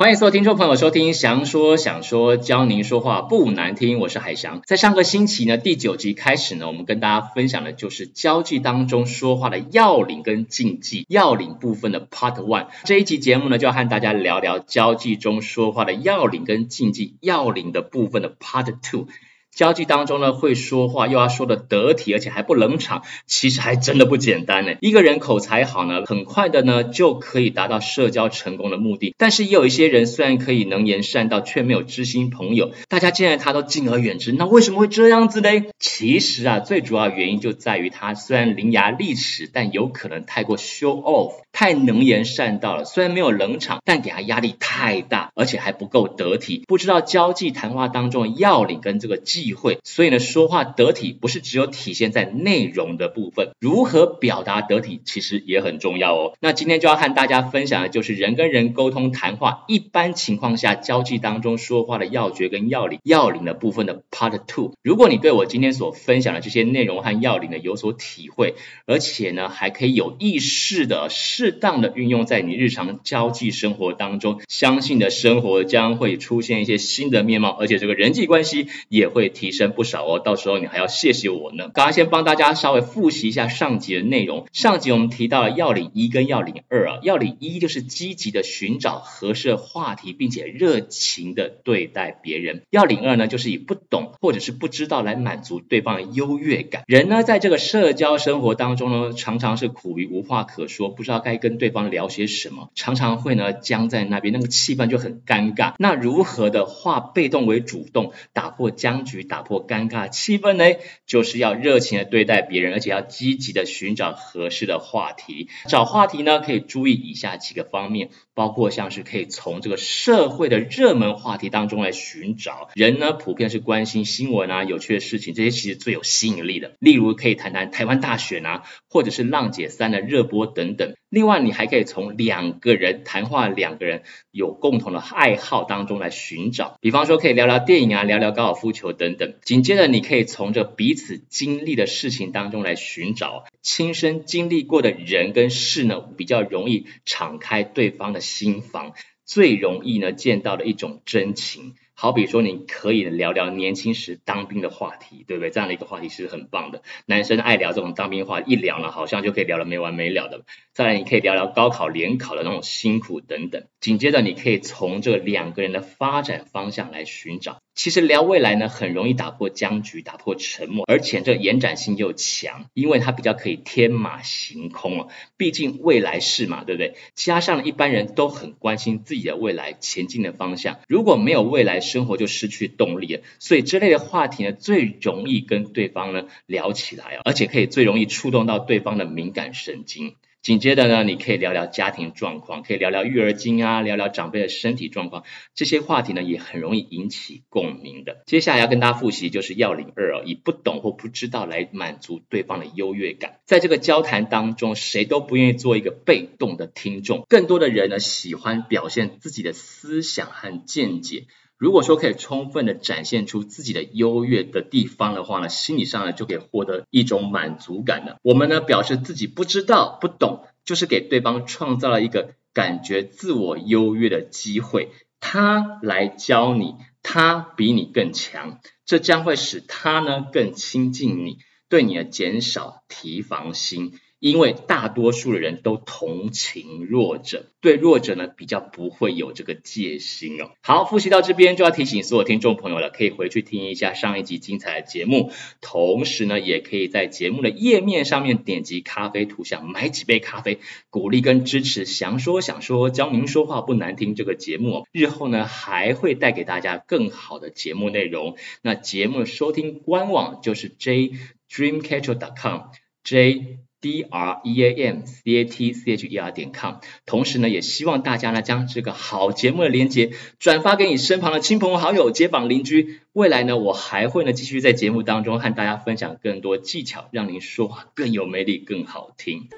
欢迎所有听众朋友收听翔说想说教您说话不难听，我是海翔。在上个星期呢，第九集开始呢，我们跟大家分享的就是交际当中说话的要领跟禁忌，要领部分的 Part One。这一集节目呢，就要和大家聊聊交际中说话的要领跟禁忌，要领的部分的 Part Two。交际当中呢，会说话又要说得得体，而且还不冷场，其实还真的不简单呢。一个人口才好呢，很快的呢就可以达到社交成功的目的。但是也有一些人虽然可以能言善道，却没有知心朋友，大家见了他都敬而远之。那为什么会这样子呢？其实啊，最主要原因就在于他虽然伶牙俐齿，但有可能太过 show off，太能言善道了。虽然没有冷场，但给他压力太大，而且还不够得体，不知道交际谈话当中的要领跟这个忌讳，所以呢，说话得体不是只有体现在内容的部分，如何表达得体其实也很重要哦。那今天就要和大家分享的就是人跟人沟通谈话，一般情况下交际当中说话的要诀跟要领，要领的部分的 Part Two。如果你对我今天所分享的这些内容和要领呢有所体会，而且呢还可以有意识的、适当的运用在你日常交际生活当中，相信的生活将会出现一些新的面貌，而且这个人际关系也会提升不少哦，到时候你还要谢谢我呢。刚刚先帮大家稍微复习一下上集的内容。上集我们提到了要领一跟要领二啊，要领一就是积极的寻找合适的话题，并且热情的对待别人。要领二呢，就是以不懂或者是不知道来满足对方的优越感。人呢，在这个社交生活当中呢，常常是苦于无话可说，不知道该跟对方聊些什么，常常会呢僵在那边，那个气氛就很尴尬。那如何的化被动为主动，打破僵局，打破尴尬气氛呢，就是要热情的对待别人，而且要积极的寻找合适的话题。找话题呢，可以注意以下几个方面，包括像是可以从这个社会的热门话题当中来寻找。人呢，普遍是关心新闻啊、有趣的事情，这些其实最有吸引力的。例如，可以谈谈台湾大选啊，或者是浪姐三的热播等等。另外，你还可以从两个人谈话，两个人有共同的爱好当中来寻找，比方说可以聊聊电影啊，聊聊高尔夫球等等。紧接着，你可以从这彼此经历的事情当中来寻找，亲身经历过的人跟事呢，比较容易敞开对方的心房，最容易呢见到的一种真情。好比说，你可以聊聊年轻时当兵的话题，对不对？这样的一个话题是很棒的。男生爱聊这种当兵话，一聊呢，好像就可以聊得没完没了的。再来，你可以聊聊高考联考的那种辛苦等等。紧接着，你可以从这两个人的发展方向来寻找。其实聊未来呢，很容易打破僵局，打破沉默，而且这延展性又强，因为它比较可以天马行空哦。毕竟未来是嘛，对不对？加上一般人都很关心自己的未来前进的方向，如果没有未来，生活就失去动力了。所以这类的话题呢，最容易跟对方呢聊起来哦，而且可以最容易触动到对方的敏感神经。紧接着呢，你可以聊聊家庭状况，可以聊聊育儿经啊，聊聊长辈的身体状况，这些话题呢也很容易引起共鸣的。接下来要跟大家复习就是要领二哦，以不懂或不知道来满足对方的优越感。在这个交谈当中，谁都不愿意做一个被动的听众，更多的人呢喜欢表现自己的思想和见解。如果说可以充分的展现出自己的优越的地方的话呢，心理上呢就可以获得一种满足感了。我们呢表示自己不知道、不懂，就是给对方创造了一个感觉自我优越的机会。他来教你，他比你更强，这将会使他呢更亲近你，对你的减少提防心。因为大多数的人都同情弱者，对弱者呢比较不会有这个戒心哦。好，复习到这边就要提醒所有听众朋友了，可以回去听一下上一集精彩的节目，同时呢也可以在节目的页面上面点击咖啡图像，买几杯咖啡，鼓励跟支持。祥说想说教您说话不难听这个节目哦，日后呢还会带给大家更好的节目内容。那节目的收听官网就是 jdreamcatcher.com，j d r e a m c a t c h e r 点 com，同时呢，也希望大家呢将这个好节目的链接转发给你身旁的亲朋好友、街坊邻居。未来呢，我还会呢继续在节目当中和大家分享更多技巧，让您说话更有魅力、更好听。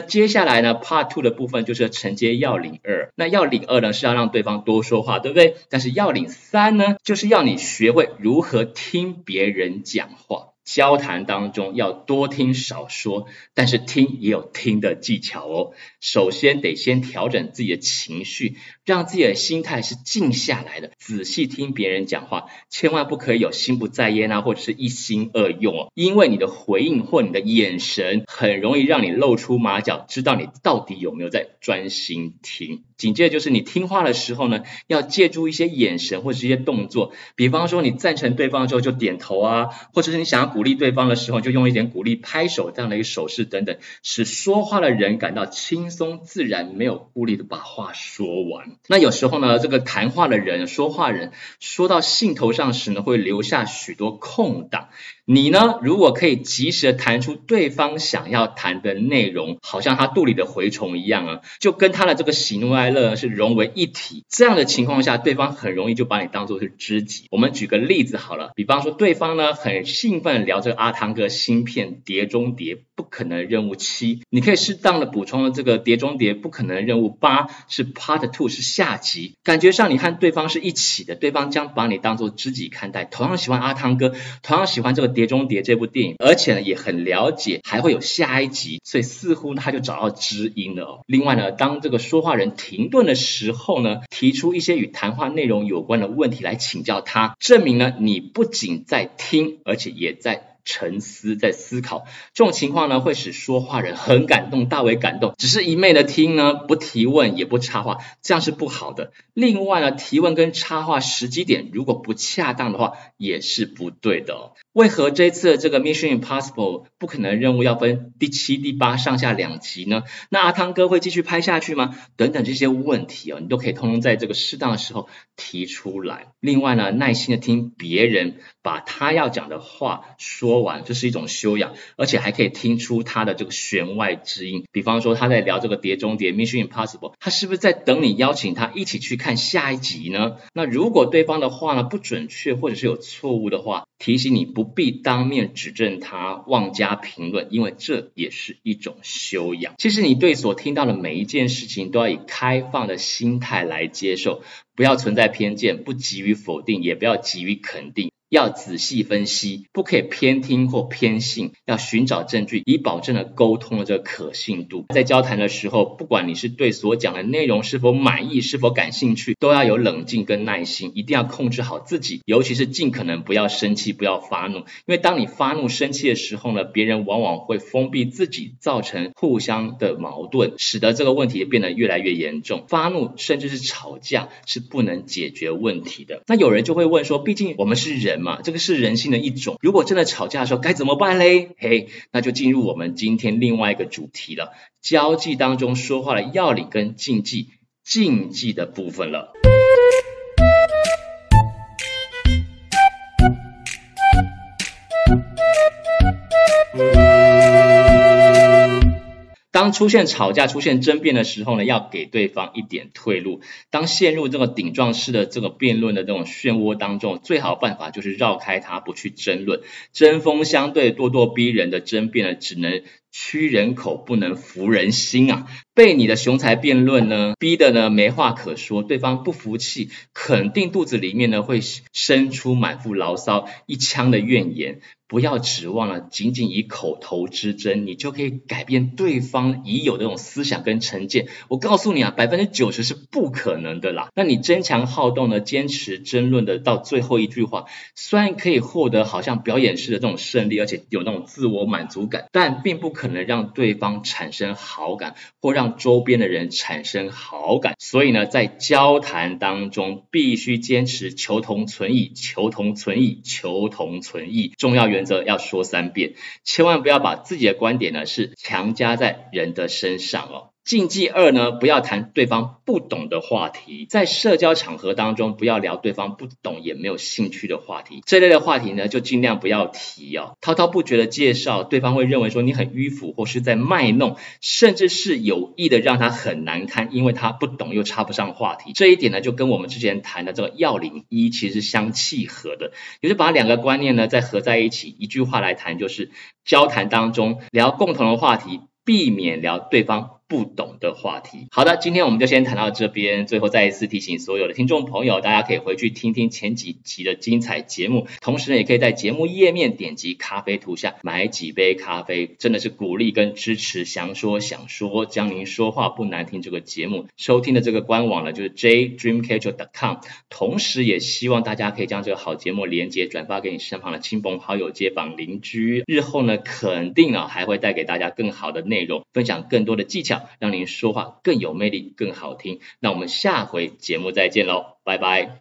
接下来呢，Part Two 的部分就是承接要领二。那要领二呢，是要让对方多说话，对不对？但是要领三呢，就是要你学会如何听别人讲话。交谈当中要多听少说，但是听也有听的技巧哦。首先得先调整自己的情绪，让自己的心态是静下来的，仔细听别人讲话，千万不可以有心不在焉啊，或者是一心二用哦。因为你的回应或你的眼神，很容易让你露出马脚，知道你到底有没有在专心听。紧接着就是你听话的时候呢，要借助一些眼神或者是一些动作，比方说你赞成对方的时候就点头啊，或者是你想要鼓励对方的时候就用一点鼓励拍手这样的一个手势等等，使说话的人感到轻松自然，没有顾虑的把话说完。那有时候呢，这个谈话的人说话人说到兴头上时呢，会留下许多空档。你呢，如果可以及时的谈出对方想要谈的内容，好像他肚里的蛔虫一样啊，就跟他的这个喜怒哀乐是融为一体。这样的情况下，对方很容易就把你当做是知己。我们举个例子好了，比方说对方呢很兴奋聊这个阿汤哥芯片《碟中谍不可能任务七》，你可以适当的补充了这个《碟中谍不可能任务八》是 Part Two 是下集，感觉上你和对方是一起的，对方将把你当做知己看待，同样喜欢阿汤哥，同样喜欢这个。《碟中谍》这部电影，而且呢也很了解，还会有下一集，所以似乎他就找到知音了。另外呢，当这个说话人停顿的时候呢，提出一些与谈话内容有关的问题来请教他，证明呢你不仅在听，而且也在。沉思在思考，这种情况呢，会使说话人很感动，大为感动。只是一昧的听呢，不提问也不插话，这样是不好的。另外呢，提问跟插话时机点如果不恰当的话，也是不对的。为何这次的这个 Mission Impossible 不可能任务要分第七、第八上下两集呢？那阿汤哥会继续拍下去吗？等等这些问题哦，你都可以通通在这个适当的时候提出来。另外呢，耐心的听别人把他要讲的话说。说完，这是一种修养，而且还可以听出他的这个弦外之音。比方说他在聊这个碟中谍 Mission Impossible，他是不是在等你邀请他一起去看下一集呢？那如果对方的话呢不准确或者是有错误的话，提醒你不必当面指正他，妄加评论，因为这也是一种修养。其实你对所听到的每一件事情都要以开放的心态来接受，不要存在偏见，不急于否定，也不要急于肯定。要仔细分析，不可以偏听或偏信，要寻找证据，以保证了沟通的这个可信度。在交谈的时候，不管你是对所讲的内容是否满意、是否感兴趣，都要有冷静跟耐心，一定要控制好自己，尤其是尽可能不要生气、不要发怒。因为当你发怒、生气的时候呢，别人往往会封闭自己，造成互相的矛盾，使得这个问题变得越来越严重。发怒甚至是吵架是不能解决问题的。那有人就会问说，毕竟我们是人。这个是人性的一种。如果真的吵架的时候该怎么办嘞？嘿，那就进入我们今天另外一个主题了，交际当中说话的要领跟禁忌，禁忌的部分了。当出现吵架、出现争辩的时候呢，要给对方一点退路。当陷入这个顶撞式的这个辩论的这种漩涡当中，最好办法就是绕开它，不去争论。针锋相对、咄咄逼人的争辩呢，只能屈人口，不能服人心啊！被你的雄才辩论呢，逼得呢没话可说，对方不服气，肯定肚子里面呢会生出满腹牢骚、一腔的怨言。不要指望了，仅仅以口头之争，你就可以改变对方已有的这种思想跟成见。我告诉你啊，百分之九十是不可能的啦。那你争强好动的坚持争论的到最后一句话，虽然可以获得好像表演式的这种胜利，而且有那种自我满足感，但并不可能让对方产生好感，或让周边的人产生好感。所以呢，在交谈当中，必须坚持求同存异，求同存异，求同存异。重要原原则要说三遍，千万不要把自己的观点呢是强加在人的身上哦。禁忌二呢，不要谈对方不懂的话题，在社交场合当中，不要聊对方不懂也没有兴趣的话题。这类的话题呢，就尽量不要提哦。滔滔不绝的介绍，对方会认为说你很迂腐或是在卖弄，甚至是有意的让他很难堪，因为他不懂又插不上话题。这一点呢，就跟我们之前谈的这个要领一其实相契合的，也就把两个观念呢再合在一起，一句话来谈，就是交谈当中聊共同的话题，避免聊对方。不懂的话题。好的，今天我们就先谈到这边。最后再一次提醒所有的听众朋友，大家可以回去听听前几集的精彩节目，同时呢，也可以在节目页面点击咖啡图像买几杯咖啡，真的是鼓励跟支持想说想说教您说话不难听这个节目。收听的这个官网呢，就是 jdreamcatcher.com，同时也希望大家可以将这个好节目连接转发给你身旁的亲朋好友、街坊邻居，日后呢，肯定啊还会带给大家更好的内容，分享更多的技巧，让您说话更有魅力、更好听。那我们下回节目再见喽，拜拜。